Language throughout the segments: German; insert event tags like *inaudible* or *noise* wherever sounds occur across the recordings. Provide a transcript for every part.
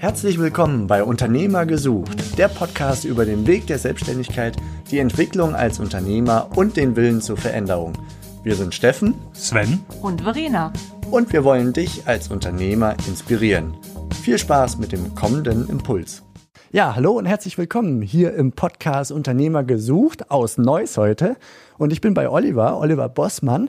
Herzlich willkommen bei Unternehmer gesucht, der Podcast über den Weg der Selbstständigkeit, die Entwicklung als Unternehmer und den Willen zur Veränderung. Wir sind Steffen, Sven und Verena. Und wir wollen dich als Unternehmer inspirieren. Viel Spaß mit dem kommenden Impuls. Ja, hallo und herzlich willkommen hier im Podcast Unternehmer gesucht aus Neuss heute. Und ich bin bei Oliver, Oliver Bossmann.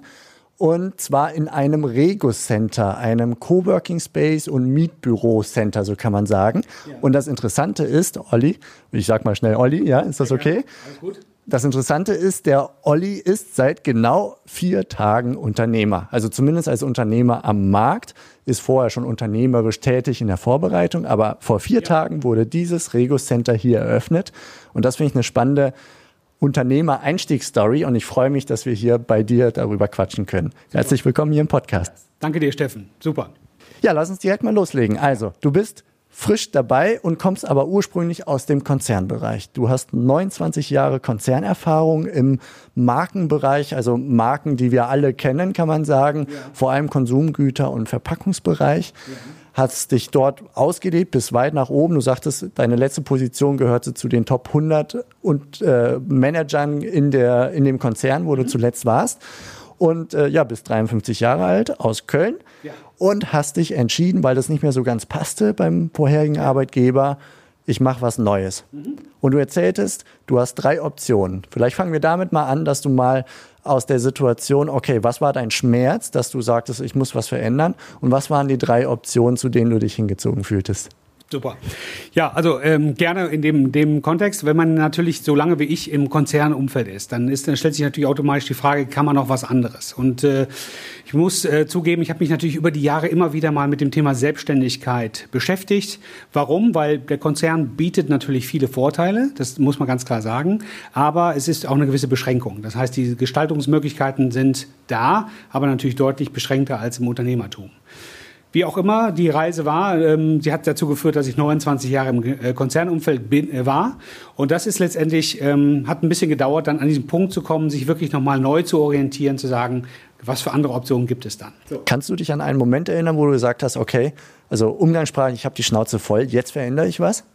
Und zwar in einem Regus Center, einem Coworking Space und Mietbüro Center, so kann man sagen. Ja. Und das Interessante ist, Olli, ich sag mal schnell Olli, ja, ist das okay? Alles gut. Das Interessante ist, der Olli ist seit genau vier Tagen Unternehmer. Also zumindest als Unternehmer am Markt, ist vorher schon unternehmerisch tätig in der Vorbereitung, aber vor vier ja. Tagen wurde dieses Regus Center hier eröffnet. Und das finde ich eine spannende Unternehmer-Einstiegsstory und ich freue mich, dass wir hier bei dir darüber quatschen können. Herzlich willkommen hier im Podcast. Danke dir, Steffen. Super. Ja, lass uns direkt mal loslegen. Also, du bist frisch dabei und kommst aber ursprünglich aus dem Konzernbereich. Du hast 29 Jahre Konzernerfahrung im Markenbereich, also Marken, die wir alle kennen, kann man sagen, ja. vor allem Konsumgüter und Verpackungsbereich. Ja. Hast dich dort ausgelebt bis weit nach oben. Du sagtest, deine letzte Position gehörte zu den Top 100 und äh, Managern in der in dem Konzern, wo du mhm. zuletzt warst und äh, ja, bist 53 Jahre alt aus Köln ja. und hast dich entschieden, weil das nicht mehr so ganz passte beim vorherigen Arbeitgeber, ich mache was Neues. Mhm. Und du erzähltest, du hast drei Optionen. Vielleicht fangen wir damit mal an, dass du mal aus der Situation, okay, was war dein Schmerz, dass du sagtest, ich muss was verändern? Und was waren die drei Optionen, zu denen du dich hingezogen fühltest? Super. Ja, also ähm, gerne in dem, dem Kontext, wenn man natürlich so lange wie ich im Konzernumfeld ist, dann, ist, dann stellt sich natürlich automatisch die Frage, kann man noch was anderes? Und äh, ich muss äh, zugeben, ich habe mich natürlich über die Jahre immer wieder mal mit dem Thema Selbstständigkeit beschäftigt. Warum? Weil der Konzern bietet natürlich viele Vorteile, das muss man ganz klar sagen, aber es ist auch eine gewisse Beschränkung. Das heißt, die Gestaltungsmöglichkeiten sind da, aber natürlich deutlich beschränkter als im Unternehmertum. Wie auch immer die Reise war, ähm, sie hat dazu geführt, dass ich 29 Jahre im äh, Konzernumfeld bin, äh, war. Und das ist letztendlich, ähm, hat ein bisschen gedauert, dann an diesen Punkt zu kommen, sich wirklich nochmal neu zu orientieren, zu sagen, was für andere Optionen gibt es dann. So. Kannst du dich an einen Moment erinnern, wo du gesagt hast, okay, also umgangssprachlich, ich habe die Schnauze voll, jetzt verändere ich was?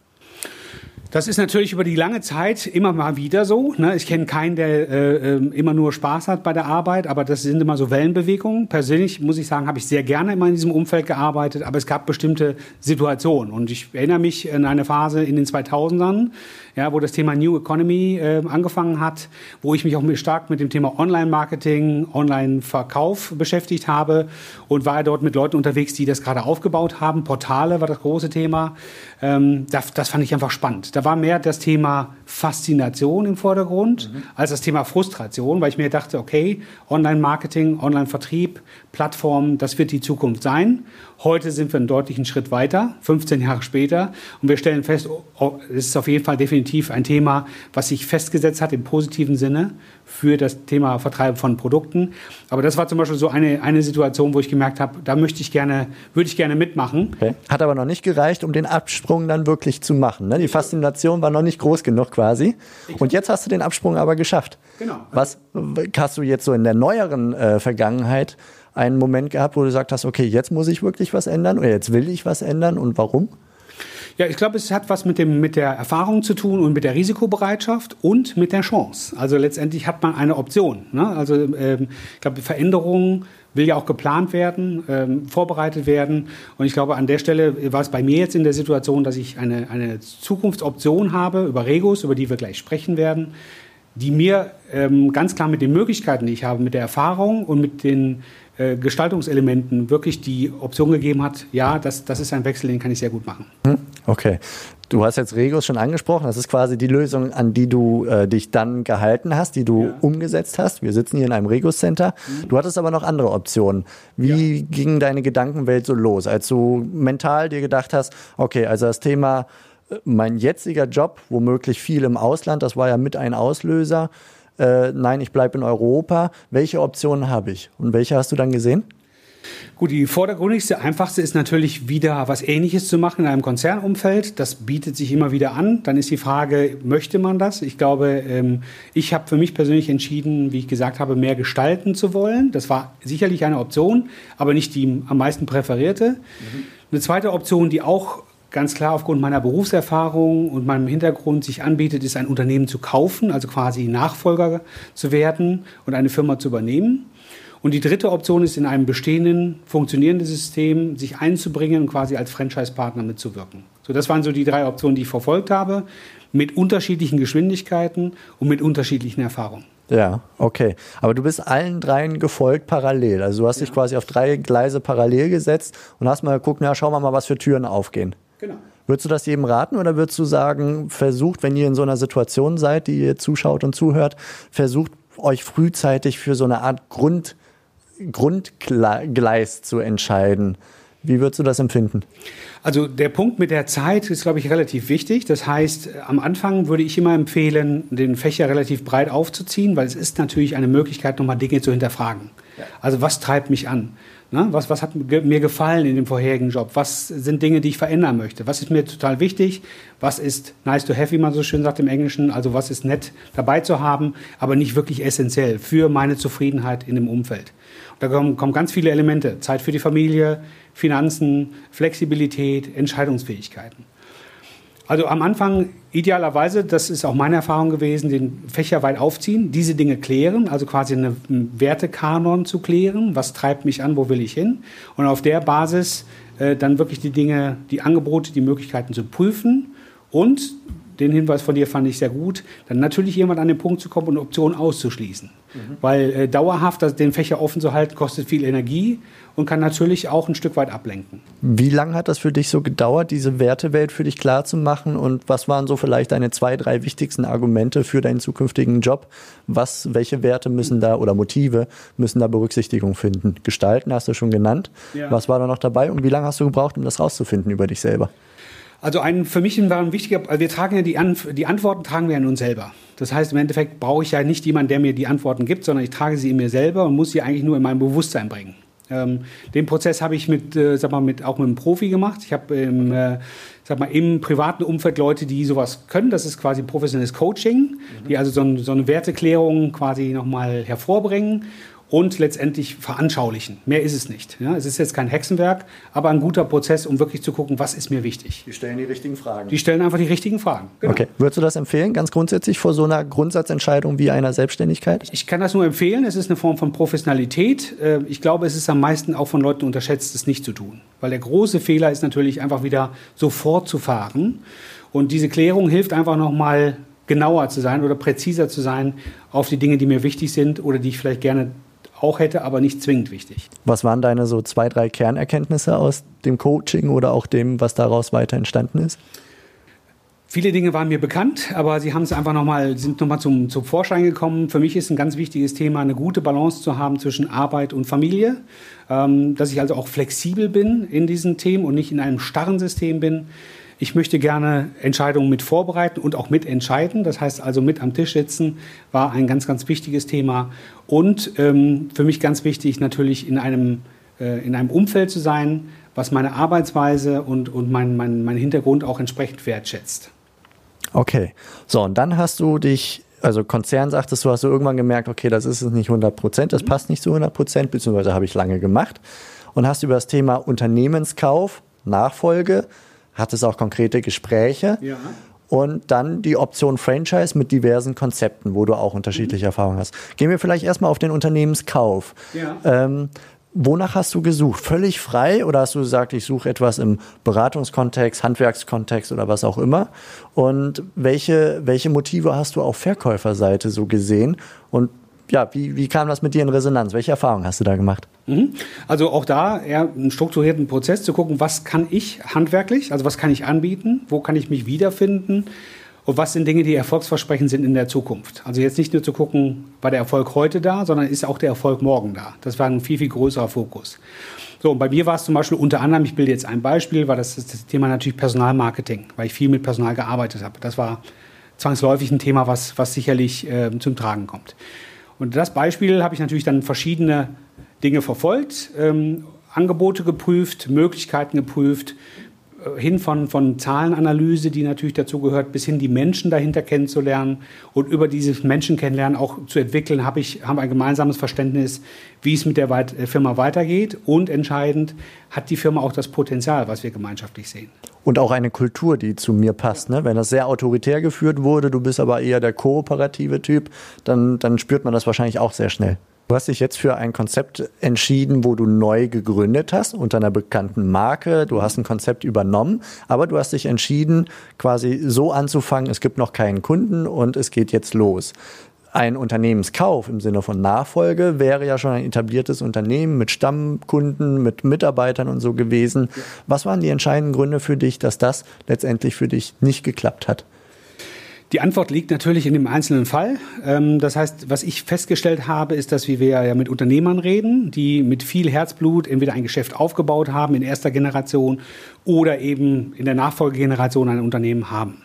Das ist natürlich über die lange Zeit immer mal wieder so. Ne? Ich kenne keinen, der äh, ähm, immer nur Spaß hat bei der Arbeit, aber das sind immer so Wellenbewegungen. Persönlich muss ich sagen, habe ich sehr gerne immer in diesem Umfeld gearbeitet, aber es gab bestimmte Situationen. Und ich erinnere mich an eine Phase in den 2000ern, ja, wo das Thema New Economy äh, angefangen hat, wo ich mich auch stark mit dem Thema Online-Marketing, Online-Verkauf beschäftigt habe und war dort mit Leuten unterwegs, die das gerade aufgebaut haben. Portale war das große Thema. Ähm, das, das, fand ich einfach spannend. Da war mehr das Thema Faszination im Vordergrund mhm. als das Thema Frustration, weil ich mir dachte, okay, Online-Marketing, Online-Vertrieb, Plattformen, das wird die Zukunft sein. Heute sind wir einen deutlichen Schritt weiter, 15 Jahre später, und wir stellen fest, oh, oh, es ist auf jeden Fall definitiv ein Thema, was sich festgesetzt hat im positiven Sinne für das Thema Vertreiben von Produkten. Aber das war zum Beispiel so eine, eine Situation, wo ich gemerkt habe, da möchte ich gerne, würde ich gerne mitmachen. Okay. Hat aber noch nicht gereicht, um den Absprung dann wirklich zu machen. Ne? Die Faszination war noch nicht groß genug quasi. Und jetzt hast du den Absprung aber geschafft. Genau. Was hast du jetzt so in der neueren äh, Vergangenheit einen Moment gehabt, wo du gesagt hast, okay, jetzt muss ich wirklich was ändern oder jetzt will ich was ändern und warum? Ja, ich glaube, es hat was mit, dem, mit der Erfahrung zu tun und mit der Risikobereitschaft und mit der Chance. Also letztendlich hat man eine Option. Ne? Also ähm, ich glaube, Veränderungen will ja auch geplant werden, ähm, vorbereitet werden. Und ich glaube, an der Stelle war es bei mir jetzt in der Situation, dass ich eine, eine Zukunftsoption habe über Regos, über die wir gleich sprechen werden, die mir ähm, ganz klar mit den Möglichkeiten, die ich habe, mit der Erfahrung und mit den äh, Gestaltungselementen wirklich die Option gegeben hat, ja, das, das ist ein Wechsel, den kann ich sehr gut machen. Hm, okay. Du hast jetzt Regos schon angesprochen. Das ist quasi die Lösung, an die du äh, dich dann gehalten hast, die du ja. umgesetzt hast. Wir sitzen hier in einem Regos Center. Mhm. Du hattest aber noch andere Optionen. Wie ja. ging deine Gedankenwelt so los, als du mental dir gedacht hast, okay, also das Thema äh, mein jetziger Job, womöglich viel im Ausland, das war ja mit ein Auslöser äh, nein, ich bleibe in Europa. Welche Optionen habe ich? Und welche hast du dann gesehen? Gut, die vordergründigste, einfachste ist natürlich wieder was Ähnliches zu machen in einem Konzernumfeld. Das bietet sich immer wieder an. Dann ist die Frage, möchte man das? Ich glaube, ähm, ich habe für mich persönlich entschieden, wie ich gesagt habe, mehr gestalten zu wollen. Das war sicherlich eine Option, aber nicht die am meisten präferierte. Mhm. Eine zweite Option, die auch ganz klar aufgrund meiner Berufserfahrung und meinem Hintergrund sich anbietet, ist ein Unternehmen zu kaufen, also quasi Nachfolger zu werden und eine Firma zu übernehmen. Und die dritte Option ist, in einem bestehenden, funktionierenden System sich einzubringen und quasi als Franchise-Partner mitzuwirken. So, das waren so die drei Optionen, die ich verfolgt habe, mit unterschiedlichen Geschwindigkeiten und mit unterschiedlichen Erfahrungen. Ja, okay. Aber du bist allen dreien gefolgt parallel. Also du hast ja. dich quasi auf drei Gleise parallel gesetzt und hast mal geguckt, na, schauen wir mal, was für Türen aufgehen. Genau. Würdest du das jedem raten oder würdest du sagen, versucht, wenn ihr in so einer Situation seid, die ihr zuschaut und zuhört, versucht euch frühzeitig für so eine Art Grund, Grundgleis zu entscheiden. Wie würdest du das empfinden? Also der Punkt mit der Zeit ist, glaube ich, relativ wichtig. Das heißt, am Anfang würde ich immer empfehlen, den Fächer relativ breit aufzuziehen, weil es ist natürlich eine Möglichkeit, nochmal Dinge zu hinterfragen. Ja. Also was treibt mich an? Ne? Was, was hat mir gefallen in dem vorherigen Job? Was sind Dinge, die ich verändern möchte? Was ist mir total wichtig? Was ist nice to have, wie man so schön sagt im Englischen? Also was ist nett dabei zu haben, aber nicht wirklich essentiell für meine Zufriedenheit in dem Umfeld? Da kommen, kommen ganz viele Elemente. Zeit für die Familie, Finanzen, Flexibilität, Entscheidungsfähigkeiten. Also am Anfang idealerweise, das ist auch meine Erfahrung gewesen, den Fächer weit aufziehen, diese Dinge klären, also quasi einen Wertekanon zu klären, was treibt mich an, wo will ich hin? Und auf der Basis äh, dann wirklich die Dinge, die Angebote, die Möglichkeiten zu prüfen und den Hinweis von dir fand ich sehr gut, dann natürlich jemand an den Punkt zu kommen und Optionen auszuschließen. Mhm. Weil äh, dauerhaft das, den Fächer offen zu halten, kostet viel Energie und kann natürlich auch ein Stück weit ablenken. Wie lange hat das für dich so gedauert, diese Wertewelt für dich klar zu machen? Und was waren so vielleicht deine zwei, drei wichtigsten Argumente für deinen zukünftigen Job? Was, welche Werte müssen da oder Motive müssen da Berücksichtigung finden? Gestalten hast du schon genannt. Ja. Was war da noch dabei? Und wie lange hast du gebraucht, um das rauszufinden über dich selber? Also ein, für mich war ein wichtiger, also wir tragen ja die, An die Antworten tragen wir an uns selber. Das heißt, im Endeffekt brauche ich ja nicht jemanden, der mir die Antworten gibt, sondern ich trage sie in mir selber und muss sie eigentlich nur in mein Bewusstsein bringen. Ähm, den Prozess habe ich mit, äh, sag mal, mit, auch mit einem Profi gemacht. Ich habe im, äh, sag mal, im privaten Umfeld Leute, die sowas können. Das ist quasi professionelles Coaching, mhm. die also so, ein, so eine Werteklärung quasi nochmal hervorbringen und letztendlich veranschaulichen. Mehr ist es nicht. Ja, es ist jetzt kein Hexenwerk, aber ein guter Prozess, um wirklich zu gucken, was ist mir wichtig. Die stellen die richtigen Fragen. Die stellen einfach die richtigen Fragen. Genau. Okay. Würdest du das empfehlen, ganz grundsätzlich vor so einer Grundsatzentscheidung wie einer Selbstständigkeit? Ich kann das nur empfehlen. Es ist eine Form von Professionalität. Äh, ich glaube, es ist am meisten auch von Leuten unterschätzt, es nicht zu tun. Weil der große Fehler ist natürlich einfach wieder sofort zu fahren. Und diese Klärung hilft einfach nochmal genauer zu sein oder präziser zu sein auf die Dinge, die mir wichtig sind oder die ich vielleicht gerne auch hätte, aber nicht zwingend wichtig. Was waren deine so zwei, drei Kernerkenntnisse aus dem Coaching oder auch dem, was daraus weiter entstanden ist? Viele Dinge waren mir bekannt, aber sie haben es einfach noch mal, sind nochmal zum, zum Vorschein gekommen. Für mich ist ein ganz wichtiges Thema, eine gute Balance zu haben zwischen Arbeit und Familie. Ähm, dass ich also auch flexibel bin in diesen Themen und nicht in einem starren System bin. Ich möchte gerne Entscheidungen mit vorbereiten und auch mitentscheiden. Das heißt also mit am Tisch sitzen war ein ganz, ganz wichtiges Thema. Und ähm, für mich ganz wichtig natürlich in einem, äh, in einem Umfeld zu sein, was meine Arbeitsweise und, und mein, mein, mein Hintergrund auch entsprechend wertschätzt. Okay, so und dann hast du dich also Konzern sagtest du, hast du irgendwann gemerkt, okay, das ist es nicht 100 Prozent, das passt nicht zu 100 Prozent, beziehungsweise habe ich lange gemacht und hast über das Thema Unternehmenskauf, Nachfolge hat es auch konkrete Gespräche. Ja. Und dann die Option Franchise mit diversen Konzepten, wo du auch unterschiedliche mhm. Erfahrungen hast. Gehen wir vielleicht erstmal auf den Unternehmenskauf. Ja. Ähm, wonach hast du gesucht? Völlig frei oder hast du gesagt, ich suche etwas im Beratungskontext, Handwerkskontext oder was auch immer? Und welche, welche Motive hast du auf Verkäuferseite so gesehen? Und ja, wie, wie kam das mit dir in Resonanz? Welche Erfahrungen hast du da gemacht? Mhm. Also auch da eher einen strukturierten Prozess zu gucken, was kann ich handwerklich, also was kann ich anbieten, wo kann ich mich wiederfinden und was sind Dinge, die erfolgsversprechend sind in der Zukunft. Also jetzt nicht nur zu gucken, war der Erfolg heute da, sondern ist auch der Erfolg morgen da. Das war ein viel, viel größerer Fokus. So, und bei mir war es zum Beispiel unter anderem, ich bilde jetzt ein Beispiel, war das, das Thema natürlich Personalmarketing, weil ich viel mit Personal gearbeitet habe. Das war zwangsläufig ein Thema, was, was sicherlich äh, zum Tragen kommt. Und das Beispiel habe ich natürlich dann verschiedene Dinge verfolgt, ähm, Angebote geprüft, Möglichkeiten geprüft, äh, hin von, von Zahlenanalyse, die natürlich dazu gehört, bis hin die Menschen dahinter kennenzulernen und über dieses Menschen kennenlernen auch zu entwickeln, habe ich haben ein gemeinsames Verständnis, wie es mit der äh, Firma weitergeht und entscheidend hat die Firma auch das Potenzial, was wir gemeinschaftlich sehen. Und auch eine Kultur, die zu mir passt. Ne? Wenn das sehr autoritär geführt wurde, du bist aber eher der kooperative Typ, dann, dann spürt man das wahrscheinlich auch sehr schnell. Du hast dich jetzt für ein Konzept entschieden, wo du neu gegründet hast unter einer bekannten Marke. Du hast ein Konzept übernommen, aber du hast dich entschieden, quasi so anzufangen, es gibt noch keinen Kunden und es geht jetzt los. Ein Unternehmenskauf im Sinne von Nachfolge wäre ja schon ein etabliertes Unternehmen mit Stammkunden, mit Mitarbeitern und so gewesen. Was waren die entscheidenden Gründe für dich, dass das letztendlich für dich nicht geklappt hat? Die Antwort liegt natürlich in dem einzelnen Fall. Ähm, das heißt, was ich festgestellt habe, ist, dass wir ja mit Unternehmern reden, die mit viel Herzblut entweder ein Geschäft aufgebaut haben in erster Generation oder eben in der Nachfolgegeneration ein Unternehmen haben.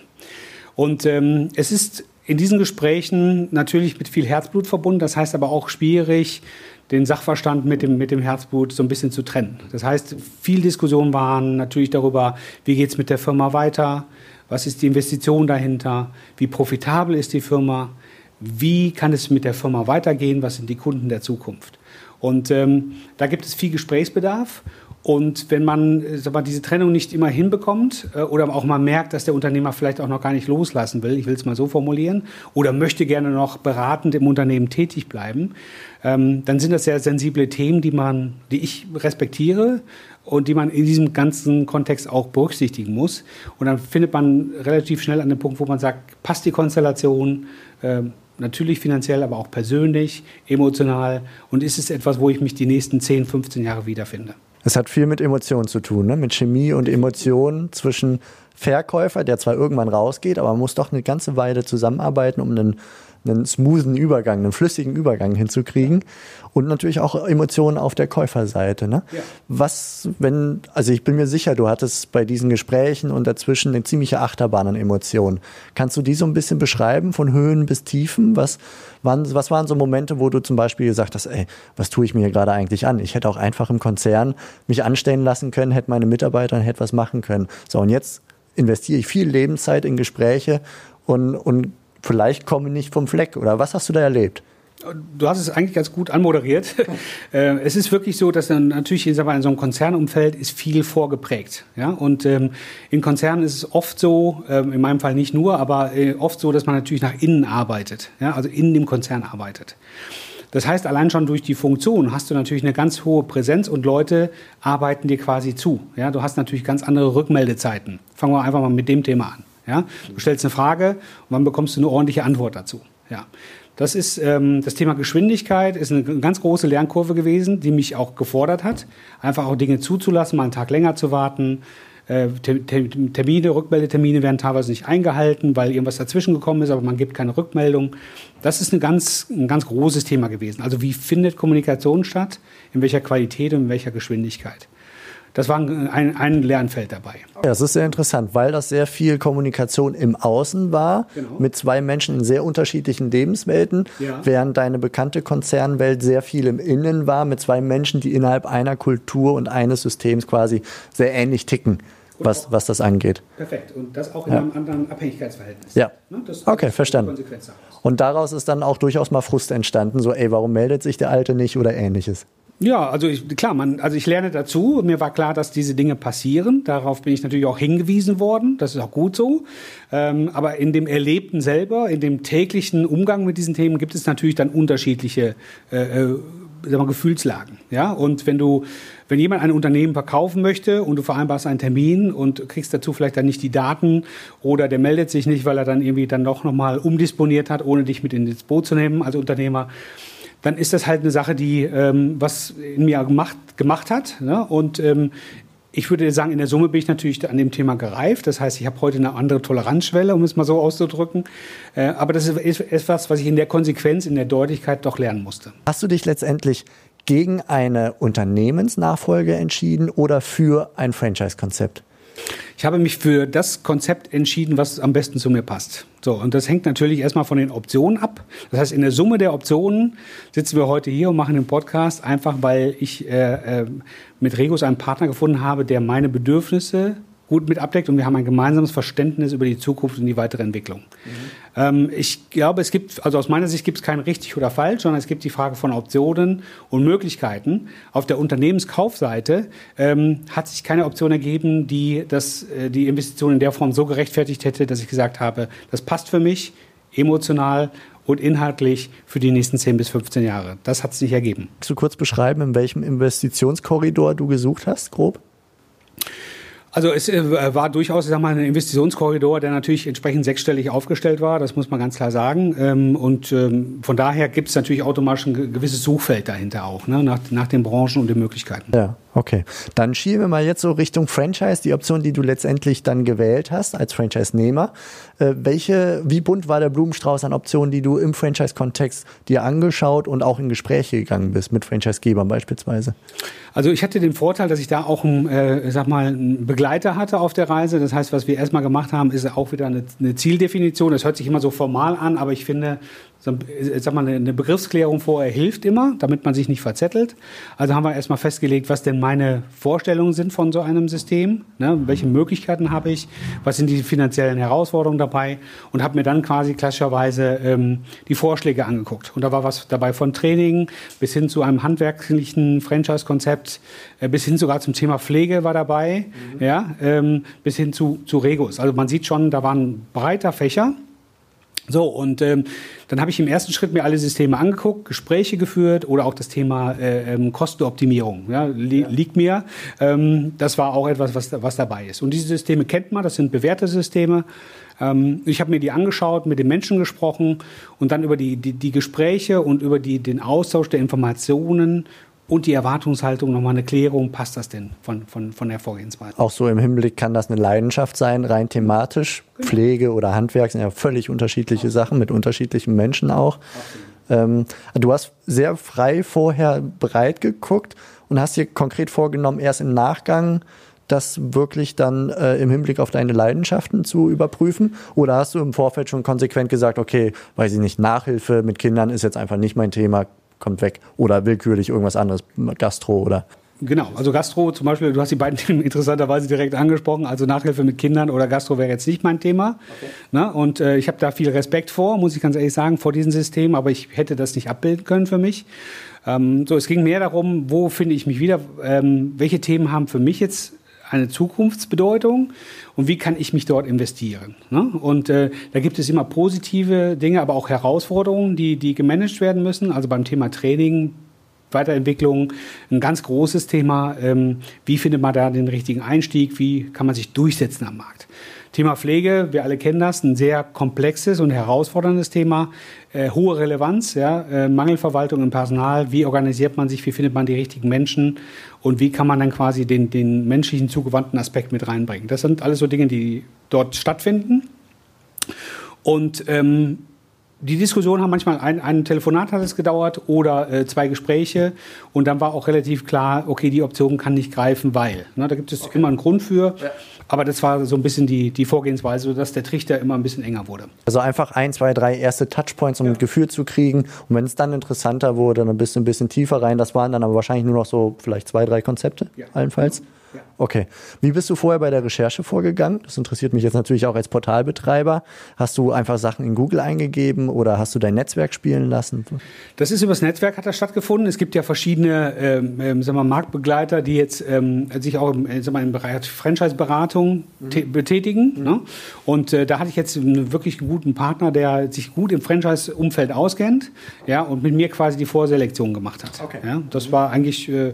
Und ähm, es ist in diesen Gesprächen natürlich mit viel Herzblut verbunden. Das heißt aber auch schwierig, den Sachverstand mit dem, mit dem Herzblut so ein bisschen zu trennen. Das heißt, viel Diskussion waren natürlich darüber, wie geht es mit der Firma weiter, was ist die Investition dahinter? Wie profitabel ist die Firma? Wie kann es mit der Firma weitergehen? Was sind die Kunden der Zukunft? Und ähm, da gibt es viel Gesprächsbedarf. Und wenn man sag mal, diese Trennung nicht immer hinbekommt äh, oder auch mal merkt, dass der Unternehmer vielleicht auch noch gar nicht loslassen will, ich will es mal so formulieren, oder möchte gerne noch beratend im Unternehmen tätig bleiben, ähm, dann sind das sehr sensible Themen, die man, die ich respektiere und die man in diesem ganzen Kontext auch berücksichtigen muss. Und dann findet man relativ schnell an den Punkt, wo man sagt, passt die Konstellation, äh, natürlich finanziell, aber auch persönlich, emotional und ist es etwas, wo ich mich die nächsten 10, 15 Jahre wiederfinde. Es hat viel mit Emotionen zu tun, ne? mit Chemie und Emotionen zwischen Verkäufer, der zwar irgendwann rausgeht, aber man muss doch eine ganze Weile zusammenarbeiten, um einen einen smoothen Übergang, einen flüssigen Übergang hinzukriegen. Und natürlich auch Emotionen auf der Käuferseite. Ne? Ja. Was, wenn, also ich bin mir sicher, du hattest bei diesen Gesprächen und dazwischen eine ziemliche Achterbahn an Emotionen. Kannst du die so ein bisschen beschreiben, von Höhen bis Tiefen? Was waren, was waren so Momente, wo du zum Beispiel gesagt hast, ey, was tue ich mir hier gerade eigentlich an? Ich hätte auch einfach im Konzern mich anstellen lassen können, hätte meine Mitarbeiter hätte was machen können. So, und jetzt investiere ich viel Lebenszeit in Gespräche und, und vielleicht komme ich nicht vom Fleck. Oder was hast du da erlebt? Du hast es eigentlich ganz gut anmoderiert. *laughs* Äh, es ist wirklich so, dass dann natürlich in so einem Konzernumfeld ist viel vorgeprägt. Ja? Und ähm, in Konzernen ist es oft so, ähm, in meinem Fall nicht nur, aber äh, oft so, dass man natürlich nach innen arbeitet, ja? also in dem Konzern arbeitet. Das heißt, allein schon durch die Funktion hast du natürlich eine ganz hohe Präsenz und Leute arbeiten dir quasi zu. Ja? Du hast natürlich ganz andere Rückmeldezeiten. Fangen wir einfach mal mit dem Thema an. Ja? Du stellst eine Frage und dann bekommst du eine ordentliche Antwort dazu. Ja. Das ist ähm, das Thema Geschwindigkeit ist eine ganz große Lernkurve gewesen, die mich auch gefordert hat, einfach auch Dinge zuzulassen, mal einen Tag länger zu warten. Äh, Termine, Rückmeldetermine werden teilweise nicht eingehalten, weil irgendwas dazwischen gekommen ist, aber man gibt keine Rückmeldung. Das ist eine ganz, ein ganz großes Thema gewesen. Also wie findet Kommunikation statt, in welcher Qualität und in welcher Geschwindigkeit. Das war ein, ein Lernfeld dabei. Ja, das ist sehr interessant, weil das sehr viel Kommunikation im Außen war, genau. mit zwei Menschen in sehr unterschiedlichen Lebenswelten, ja. während deine bekannte Konzernwelt sehr viel im Innen war, mit zwei Menschen, die innerhalb einer Kultur und eines Systems quasi sehr ähnlich ticken. Was, was das angeht. Perfekt. Und das auch in ja. einem anderen Abhängigkeitsverhältnis. Ja. Ne? Okay, verstanden. Und daraus ist dann auch durchaus mal Frust entstanden, so, ey, warum meldet sich der Alte nicht oder ähnliches? Ja, also ich, klar, man, also ich lerne dazu. Mir war klar, dass diese Dinge passieren. Darauf bin ich natürlich auch hingewiesen worden. Das ist auch gut so. Ähm, aber in dem Erlebten selber, in dem täglichen Umgang mit diesen Themen gibt es natürlich dann unterschiedliche äh, äh, mal, Gefühlslagen. Ja, und wenn du, wenn jemand ein Unternehmen verkaufen möchte und du vereinbarst einen Termin und kriegst dazu vielleicht dann nicht die Daten oder der meldet sich nicht, weil er dann irgendwie dann doch nochmal umdisponiert hat, ohne dich mit ins Boot zu nehmen als Unternehmer dann ist das halt eine Sache, die ähm, was in mir gemacht, gemacht hat. Ne? Und ähm, ich würde sagen, in der Summe bin ich natürlich an dem Thema gereift. Das heißt, ich habe heute eine andere Toleranzschwelle, um es mal so auszudrücken. Äh, aber das ist etwas, was ich in der Konsequenz, in der Deutlichkeit doch lernen musste. Hast du dich letztendlich gegen eine Unternehmensnachfolge entschieden oder für ein Franchise-Konzept? Ich habe mich für das Konzept entschieden, was am besten zu mir passt. So, und das hängt natürlich erstmal von den Optionen ab. Das heißt, in der Summe der Optionen sitzen wir heute hier und machen den Podcast, einfach weil ich äh, äh, mit Regus einen Partner gefunden habe, der meine Bedürfnisse gut mit abdeckt und wir haben ein gemeinsames Verständnis über die Zukunft und die weitere Entwicklung. Mhm. Ähm, ich glaube, es gibt, also aus meiner Sicht gibt es kein richtig oder falsch, sondern es gibt die Frage von Optionen und Möglichkeiten. Auf der Unternehmenskaufseite ähm, hat sich keine Option ergeben, die das, äh, die Investition in der Form so gerechtfertigt hätte, dass ich gesagt habe, das passt für mich emotional und inhaltlich für die nächsten 10 bis 15 Jahre. Das hat es nicht ergeben. Kannst du kurz beschreiben, in welchem Investitionskorridor du gesucht hast, grob? Also es äh, war durchaus, ich sag mal, ein Investitionskorridor, der natürlich entsprechend sechsstellig aufgestellt war, das muss man ganz klar sagen. Ähm, und ähm, von daher gibt es natürlich automatisch ein gewisses Suchfeld dahinter auch, ne? nach, nach den Branchen und den Möglichkeiten. Ja, okay. Dann schieben wir mal jetzt so Richtung Franchise, die Option, die du letztendlich dann gewählt hast als Franchise-Nehmer. Äh, welche, wie bunt war der Blumenstrauß an Optionen, die du im Franchise-Kontext dir angeschaut und auch in Gespräche gegangen bist, mit Franchise-Gebern beispielsweise? Also ich hatte den Vorteil, dass ich da auch einen, äh, sag mal, einen Begleiter hatte auf der Reise. Das heißt, was wir erstmal gemacht haben, ist auch wieder eine, eine Zieldefinition. Das hört sich immer so formal an, aber ich finde, sag mal, eine Begriffsklärung vorher hilft immer, damit man sich nicht verzettelt. Also haben wir erstmal festgelegt, was denn meine Vorstellungen sind von so einem System, ne? welche Möglichkeiten habe ich, was sind die finanziellen Herausforderungen dabei und habe mir dann quasi klassischerweise ähm, die Vorschläge angeguckt. Und da war was dabei von Training bis hin zu einem handwerklichen Franchise-Konzept, äh, bis hin sogar zum Thema Pflege war dabei, mhm. ja, ähm, bis hin zu, zu Regus. Also man sieht schon, da waren breiter Fächer. So, und ähm, dann habe ich im ersten Schritt mir alle Systeme angeguckt, Gespräche geführt oder auch das Thema äh, ähm, Kostenoptimierung ja, li ja. liegt mir. Ähm, das war auch etwas, was, was dabei ist. Und diese Systeme kennt man, das sind bewährte Systeme. Ähm, ich habe mir die angeschaut, mit den Menschen gesprochen und dann über die, die, die Gespräche und über die, den Austausch der Informationen und die Erwartungshaltung nochmal eine Klärung, passt das denn von, von, von der Vorgehensweise? Auch so im Hinblick kann das eine Leidenschaft sein, rein thematisch. Genau. Pflege oder Handwerk sind ja völlig unterschiedliche Absolut. Sachen mit unterschiedlichen Menschen auch. Ähm, du hast sehr frei vorher breit geguckt und hast dir konkret vorgenommen, erst im Nachgang das wirklich dann äh, im Hinblick auf deine Leidenschaften zu überprüfen? Oder hast du im Vorfeld schon konsequent gesagt, okay, weiß ich nicht, Nachhilfe mit Kindern ist jetzt einfach nicht mein Thema, kommt weg. Oder willkürlich irgendwas anderes, Gastro oder. Genau, also Gastro zum Beispiel, du hast die beiden *laughs* Themen interessanterweise direkt angesprochen, also Nachhilfe mit Kindern oder Gastro wäre jetzt nicht mein Thema. Okay. Ne? Und äh, ich habe da viel Respekt vor, muss ich ganz ehrlich sagen, vor diesem System, aber ich hätte das nicht abbilden können für mich. Ähm, so, es ging mehr darum, wo finde ich mich wieder, ähm, welche Themen haben für mich jetzt eine Zukunftsbedeutung und wie kann ich mich dort investieren. Ne? Und äh, da gibt es immer positive Dinge, aber auch Herausforderungen, die, die gemanagt werden müssen. Also beim Thema Training, Weiterentwicklung, ein ganz großes Thema. Ähm, wie findet man da den richtigen Einstieg? Wie kann man sich durchsetzen am Markt? Thema Pflege, wir alle kennen das, ein sehr komplexes und herausforderndes Thema, äh, hohe Relevanz, ja, äh, Mangelverwaltung im Personal, wie organisiert man sich, wie findet man die richtigen Menschen und wie kann man dann quasi den, den menschlichen zugewandten Aspekt mit reinbringen. Das sind alles so Dinge, die dort stattfinden. Und ähm, die Diskussion haben manchmal ein, ein Telefonat hat es gedauert oder äh, zwei Gespräche und dann war auch relativ klar, okay, die Option kann nicht greifen, weil. Ne, da gibt es okay. immer einen Grund für. Ja. Aber das war so ein bisschen die, die Vorgehensweise, sodass der Trichter immer ein bisschen enger wurde. Also einfach ein, zwei, drei erste Touchpoints, um ja. ein Gefühl zu kriegen. Und wenn es dann interessanter wurde, dann bist du ein bisschen tiefer rein. Das waren dann aber wahrscheinlich nur noch so vielleicht zwei, drei Konzepte, ja. allenfalls. Okay. Wie bist du vorher bei der Recherche vorgegangen? Das interessiert mich jetzt natürlich auch als Portalbetreiber. Hast du einfach Sachen in Google eingegeben oder hast du dein Netzwerk spielen lassen? Das ist übers Netzwerk hat das stattgefunden. Es gibt ja verschiedene ähm, ähm sagen wir, Marktbegleiter, die jetzt ähm, sich auch im, sagen wir, im Bereich Franchise-Beratung mhm. betätigen. Mhm. Ne? Und äh, da hatte ich jetzt einen wirklich guten Partner, der sich gut im Franchise-Umfeld auskennt ja, und mit mir quasi die Vorselektion gemacht hat. Okay. Ja, das war eigentlich äh,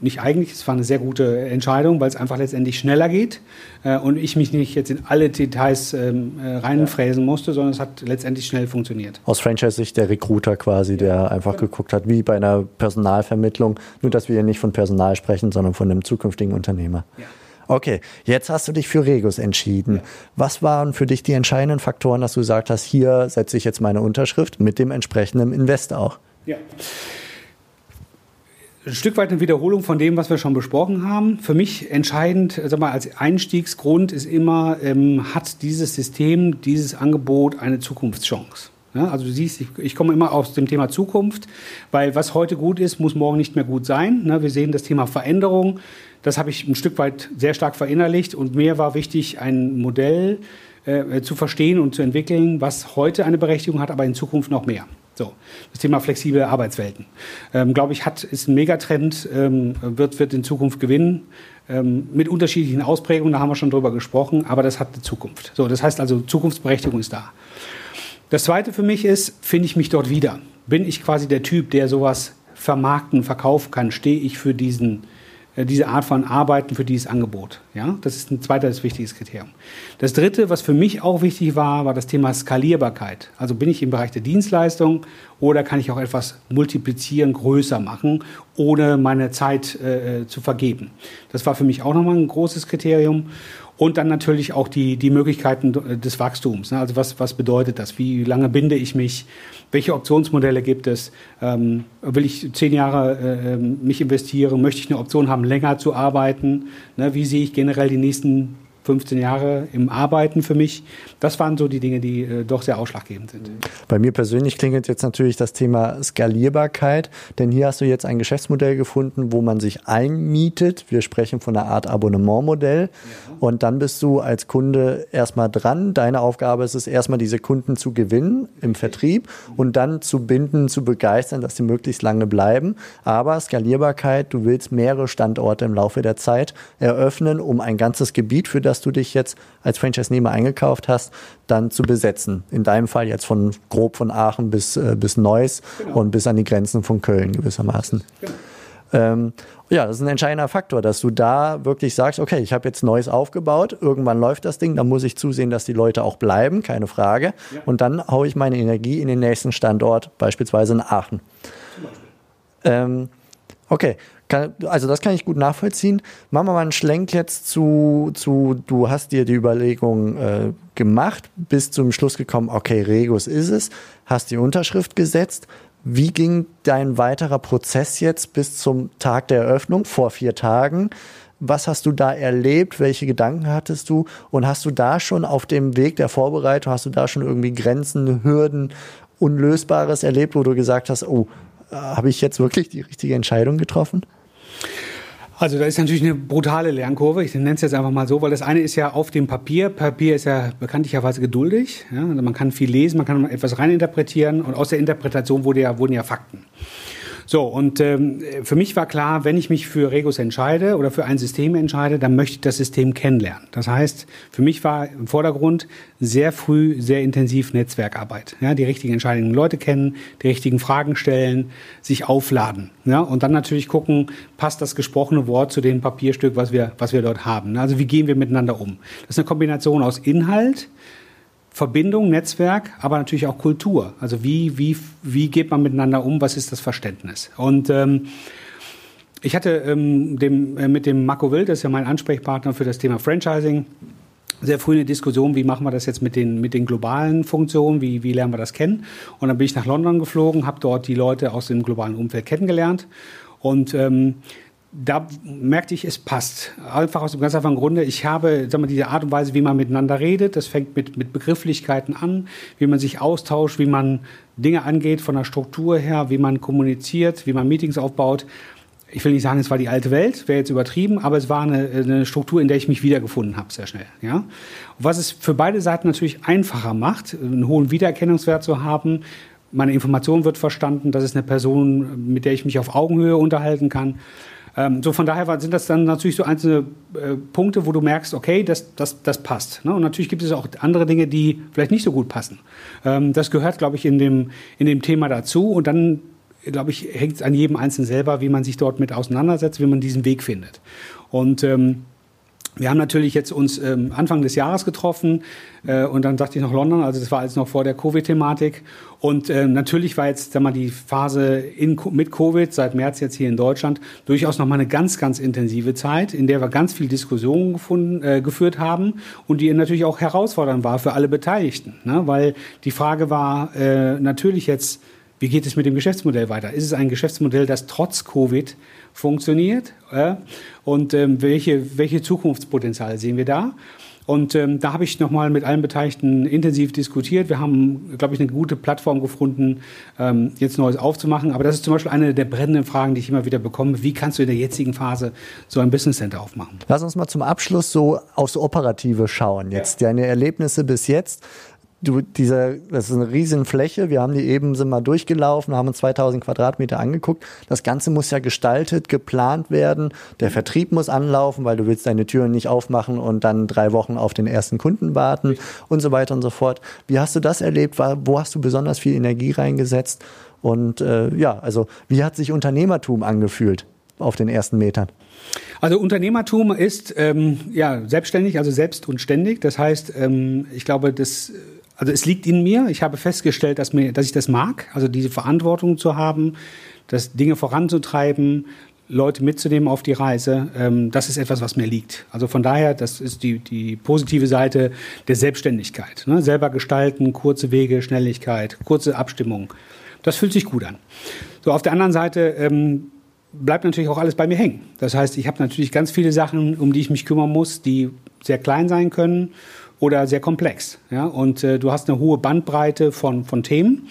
nicht eigentlich, es war eine sehr gute Entscheidung, weil es einfach letztendlich schneller geht äh, und ich mich nicht jetzt in alle Details ähm, äh, reinfräsen musste, sondern es hat letztendlich schnell funktioniert. Aus Franchise-Sicht der Recruiter quasi, der einfach geguckt hat, wie bei einer Personalvermittlung, nur dass wir hier nicht von Personal sprechen, sondern von einem zukünftigen Unternehmer. Ja. Okay, jetzt hast du dich für Regus entschieden. Ja. Was waren für dich die entscheidenden Faktoren, dass du gesagt hast, hier setze ich jetzt meine Unterschrift mit dem entsprechenden Invest auch? Ja ein Stück weit eine Wiederholung von dem, was wir schon besprochen haben. Für mich entscheidend, sag mal, als Einstiegsgrund ist immer, ähm, hat dieses System, dieses Angebot eine Zukunftschance? Ja, also du siehst, ich, ich, komme immer aus dem Thema Zukunft, weil was heute gut ist, muss morgen nicht mehr gut sein. Ne? Wir sehen das Thema Veränderung. Das habe ich ein Stück weit sehr stark verinnerlicht und mir war wichtig, ein Modell äh, zu verstehen und zu entwickeln, was heute eine Berechtigung hat, aber in Zukunft noch mehr. So, das Thema flexible Arbeitswelten. Ähm, Glaube ich, hat, ist ein Megatrend, ähm, wird, wird in Zukunft gewinnen. Ähm, mit unterschiedlichen Ausprägungen, da haben wir schon drüber gesprochen, aber das hat eine Zukunft. So, das heißt also, Zukunftsberechtigung ist da. Das zweite für mich ist, finde ich mich dort wieder? Bin ich quasi der Typ, der sowas vermarkten, verkaufen kann? Stehe ich für diesen diese Art von Arbeiten für dieses Angebot. Ja, das ist ein zweites wichtiges Kriterium. Das dritte, was für mich auch wichtig war, war das Thema Skalierbarkeit. Also bin ich im Bereich der Dienstleistung oder kann ich auch etwas multiplizieren, größer machen, ohne meine Zeit äh, zu vergeben. Das war für mich auch nochmal ein großes Kriterium. Und dann natürlich auch die, die Möglichkeiten des Wachstums. Ne? Also was, was bedeutet das? Wie lange binde ich mich? Welche Optionsmodelle gibt es? Ähm, will ich zehn Jahre äh, ähm, mich investieren? Möchte ich eine Option haben, länger zu arbeiten? Ne? Wie sehe ich generell die nächsten 15 Jahre im Arbeiten für mich. Das waren so die Dinge, die äh, doch sehr ausschlaggebend sind. Bei mir persönlich klingelt jetzt natürlich das Thema Skalierbarkeit, denn hier hast du jetzt ein Geschäftsmodell gefunden, wo man sich einmietet. Wir sprechen von einer Art Abonnementmodell ja. und dann bist du als Kunde erstmal dran. Deine Aufgabe ist es erstmal, diese Kunden zu gewinnen im Vertrieb und dann zu binden, zu begeistern, dass sie möglichst lange bleiben. Aber Skalierbarkeit, du willst mehrere Standorte im Laufe der Zeit eröffnen, um ein ganzes Gebiet für das das du dich jetzt als Franchise-Nehmer eingekauft hast, dann zu besetzen. In deinem Fall jetzt von grob von Aachen bis, äh, bis Neuss genau. und bis an die Grenzen von Köln gewissermaßen. Genau. Ähm, ja, das ist ein entscheidender Faktor, dass du da wirklich sagst, okay, ich habe jetzt Neues aufgebaut, irgendwann läuft das Ding, dann muss ich zusehen, dass die Leute auch bleiben, keine Frage. Ja. Und dann haue ich meine Energie in den nächsten Standort, beispielsweise in Aachen. Ähm, okay, kann, also das kann ich gut nachvollziehen. Machen wir mal einen Schlenk jetzt zu, zu du hast dir die Überlegung äh, gemacht, bist zum Schluss gekommen, okay, Regus ist es, hast die Unterschrift gesetzt. Wie ging dein weiterer Prozess jetzt bis zum Tag der Eröffnung vor vier Tagen? Was hast du da erlebt? Welche Gedanken hattest du? Und hast du da schon auf dem Weg der Vorbereitung, hast du da schon irgendwie Grenzen, Hürden, Unlösbares erlebt, wo du gesagt hast, oh, äh, habe ich jetzt wirklich die richtige Entscheidung getroffen? Also da ist natürlich eine brutale Lernkurve. Ich nenne es jetzt einfach mal so, weil das eine ist ja auf dem Papier. Papier ist ja bekanntlicherweise geduldig. Ja? Also man kann viel lesen, man kann etwas reininterpretieren und aus der Interpretation wurde ja, wurden ja Fakten. So, und ähm, für mich war klar, wenn ich mich für Regus entscheide oder für ein System entscheide, dann möchte ich das System kennenlernen. Das heißt, für mich war im Vordergrund sehr früh, sehr intensiv Netzwerkarbeit. Ja, die richtigen entscheidenden Leute kennen, die richtigen Fragen stellen, sich aufladen. Ja, und dann natürlich gucken, passt das gesprochene Wort zu dem Papierstück, was wir, was wir dort haben. Also wie gehen wir miteinander um? Das ist eine Kombination aus Inhalt, Verbindung, Netzwerk, aber natürlich auch Kultur. Also wie, wie, wie geht man miteinander um? Was ist das Verständnis? Und ähm, ich hatte ähm, dem, äh, mit dem Marco Wild, das ist ja mein Ansprechpartner für das Thema Franchising, sehr früh eine Diskussion, wie machen wir das jetzt mit den, mit den globalen Funktionen, wie, wie lernen wir das kennen. Und dann bin ich nach London geflogen, habe dort die Leute aus dem globalen Umfeld kennengelernt. Und ähm, da merkte ich, es passt. Einfach aus dem ganz einfachen Grunde. Ich habe, sag mal, diese Art und Weise, wie man miteinander redet, das fängt mit, mit Begrifflichkeiten an, wie man sich austauscht, wie man Dinge angeht von der Struktur her, wie man kommuniziert, wie man Meetings aufbaut. Ich will nicht sagen, es war die alte Welt, wäre jetzt übertrieben, aber es war eine, eine Struktur, in der ich mich wiedergefunden habe, sehr schnell. Ja? Was es für beide Seiten natürlich einfacher macht, einen hohen Wiedererkennungswert zu haben, meine Information wird verstanden, das ist eine Person, mit der ich mich auf Augenhöhe unterhalten kann. Ähm, so von daher sind das dann natürlich so einzelne äh, Punkte, wo du merkst, okay, das, das, das passt. Ne? Und natürlich gibt es auch andere Dinge, die vielleicht nicht so gut passen. Ähm, das gehört, glaube ich, in dem, in dem Thema dazu. Und dann, glaube ich, hängt es an jedem Einzelnen selber, wie man sich dort mit auseinandersetzt, wie man diesen Weg findet. Und ähm, wir haben natürlich jetzt uns ähm, Anfang des Jahres getroffen äh, und dann dachte ich noch London, also das war alles noch vor der Covid-Thematik. Und äh, natürlich war jetzt sag mal, die Phase in, mit Covid seit März jetzt hier in Deutschland durchaus noch mal eine ganz, ganz intensive Zeit, in der wir ganz viel Diskussionen gefunden, äh, geführt haben und die natürlich auch herausfordernd war für alle Beteiligten. Ne? Weil die Frage war äh, natürlich jetzt, wie geht es mit dem Geschäftsmodell weiter? Ist es ein Geschäftsmodell, das trotz Covid funktioniert? Und ähm, welche, welche Zukunftspotenziale sehen wir da? Und ähm, da habe ich nochmal mit allen Beteiligten intensiv diskutiert. Wir haben, glaube ich, eine gute Plattform gefunden, ähm, jetzt Neues aufzumachen. Aber das ist zum Beispiel eine der brennenden Fragen, die ich immer wieder bekomme. Wie kannst du in der jetzigen Phase so ein Business Center aufmachen? Lass uns mal zum Abschluss so aufs Operative schauen. Jetzt ja. deine Erlebnisse bis jetzt du, dieser, das ist eine riesen Fläche. Wir haben die eben sind mal durchgelaufen, haben uns 2000 Quadratmeter angeguckt. Das Ganze muss ja gestaltet, geplant werden. Der Vertrieb muss anlaufen, weil du willst deine Türen nicht aufmachen und dann drei Wochen auf den ersten Kunden warten und so weiter und so fort. Wie hast du das erlebt? Wo hast du besonders viel Energie reingesetzt? Und äh, ja, also wie hat sich Unternehmertum angefühlt auf den ersten Metern? Also Unternehmertum ist ähm, ja selbstständig, also selbst und ständig. Das heißt, ähm, ich glaube, das also es liegt in mir. Ich habe festgestellt, dass, mir, dass ich das mag, also diese Verantwortung zu haben, das Dinge voranzutreiben, Leute mitzunehmen auf die Reise. Ähm, das ist etwas, was mir liegt. Also von daher, das ist die, die positive Seite der Selbstständigkeit. Ne? Selber gestalten, kurze Wege, Schnelligkeit, kurze Abstimmung. Das fühlt sich gut an. So, auf der anderen Seite ähm, bleibt natürlich auch alles bei mir hängen. Das heißt, ich habe natürlich ganz viele Sachen, um die ich mich kümmern muss, die sehr klein sein können oder sehr komplex. Ja? Und äh, du hast eine hohe Bandbreite von, von Themen.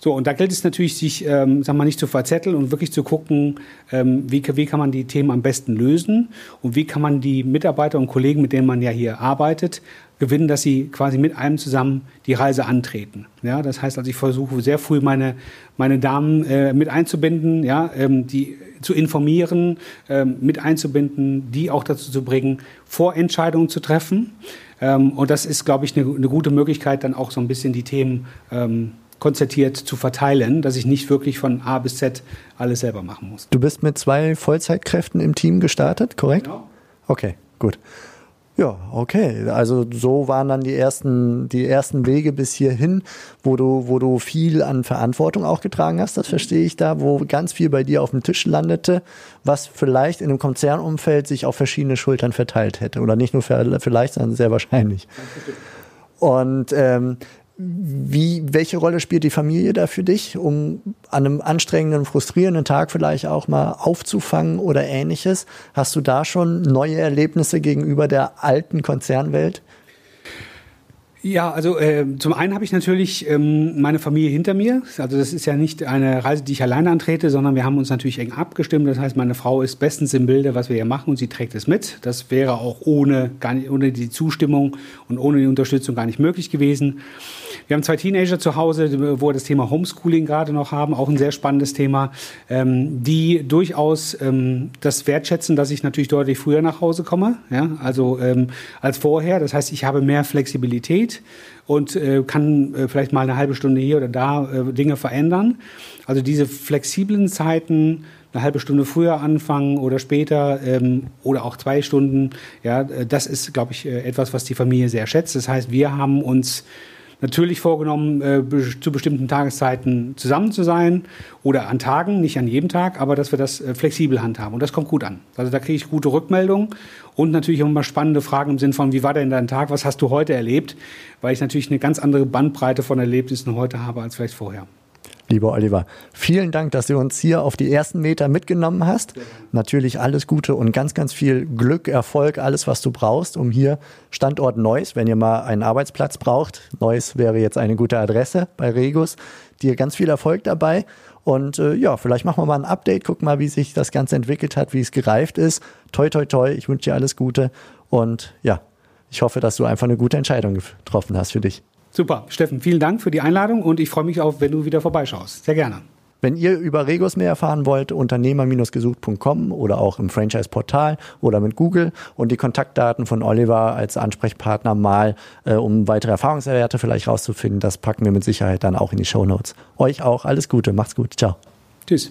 So, und da gilt es natürlich, sich, ähm, sag mal, nicht zu verzetteln und wirklich zu gucken, ähm, wie, wie kann man die Themen am besten lösen und wie kann man die Mitarbeiter und Kollegen, mit denen man ja hier arbeitet, gewinnen, dass sie quasi mit einem zusammen die Reise antreten. Ja, das heißt also, ich versuche sehr früh meine, meine Damen äh, mit einzubinden, ja, ähm, die zu informieren, ähm, mit einzubinden, die auch dazu zu bringen, Vorentscheidungen zu treffen. Ähm, und das ist, glaube ich, eine, eine, gute Möglichkeit, dann auch so ein bisschen die Themen ähm, konzertiert zu verteilen, dass ich nicht wirklich von A bis Z alles selber machen muss. Du bist mit zwei Vollzeitkräften im Team gestartet, korrekt? Genau. Okay, gut. Ja, okay. Also so waren dann die ersten, die ersten Wege bis hierhin, wo du, wo du viel an Verantwortung auch getragen hast. Das verstehe ich da, wo ganz viel bei dir auf dem Tisch landete, was vielleicht in einem Konzernumfeld sich auf verschiedene Schultern verteilt hätte. Oder nicht nur vielleicht, sondern sehr wahrscheinlich. Und ähm, wie, welche Rolle spielt die Familie da für dich, um an einem anstrengenden, frustrierenden Tag vielleicht auch mal aufzufangen oder ähnliches? Hast du da schon neue Erlebnisse gegenüber der alten Konzernwelt? Ja, also äh, zum einen habe ich natürlich ähm, meine Familie hinter mir. Also das ist ja nicht eine Reise, die ich alleine antrete, sondern wir haben uns natürlich eng abgestimmt. Das heißt, meine Frau ist bestens im Bilde, was wir hier machen und sie trägt es mit. Das wäre auch ohne, gar nicht, ohne die Zustimmung und ohne die Unterstützung gar nicht möglich gewesen. Wir haben zwei Teenager zu Hause, wo wir das Thema Homeschooling gerade noch haben, auch ein sehr spannendes Thema, ähm, die durchaus ähm, das wertschätzen, dass ich natürlich deutlich früher nach Hause komme, ja, also ähm, als vorher. Das heißt, ich habe mehr Flexibilität und äh, kann äh, vielleicht mal eine halbe Stunde hier oder da äh, Dinge verändern. Also diese flexiblen Zeiten, eine halbe Stunde früher anfangen oder später ähm, oder auch zwei Stunden, ja, äh, das ist, glaube ich, äh, etwas, was die Familie sehr schätzt. Das heißt, wir haben uns natürlich vorgenommen, äh, zu bestimmten Tageszeiten zusammen zu sein oder an Tagen, nicht an jedem Tag, aber dass wir das äh, flexibel handhaben. Und das kommt gut an. Also da kriege ich gute Rückmeldungen und natürlich auch immer spannende Fragen im Sinn von, wie war denn dein Tag, was hast du heute erlebt? Weil ich natürlich eine ganz andere Bandbreite von Erlebnissen heute habe als vielleicht vorher. Lieber Oliver, vielen Dank, dass du uns hier auf die ersten Meter mitgenommen hast. Natürlich alles Gute und ganz, ganz viel Glück, Erfolg, alles, was du brauchst, um hier Standort Neuss, wenn ihr mal einen Arbeitsplatz braucht. Neuss wäre jetzt eine gute Adresse bei Regus. Dir ganz viel Erfolg dabei. Und äh, ja, vielleicht machen wir mal ein Update, gucken mal, wie sich das Ganze entwickelt hat, wie es gereift ist. Toi, toi, toi, ich wünsche dir alles Gute. Und ja, ich hoffe, dass du einfach eine gute Entscheidung getroffen hast für dich. Super. Steffen, vielen Dank für die Einladung und ich freue mich auf, wenn du wieder vorbeischaust. Sehr gerne. Wenn ihr über Regos mehr erfahren wollt, unternehmer-gesucht.com oder auch im Franchise-Portal oder mit Google und die Kontaktdaten von Oliver als Ansprechpartner mal, äh, um weitere Erfahrungswerte vielleicht rauszufinden, das packen wir mit Sicherheit dann auch in die Show Notes. Euch auch alles Gute, macht's gut, ciao. Tschüss.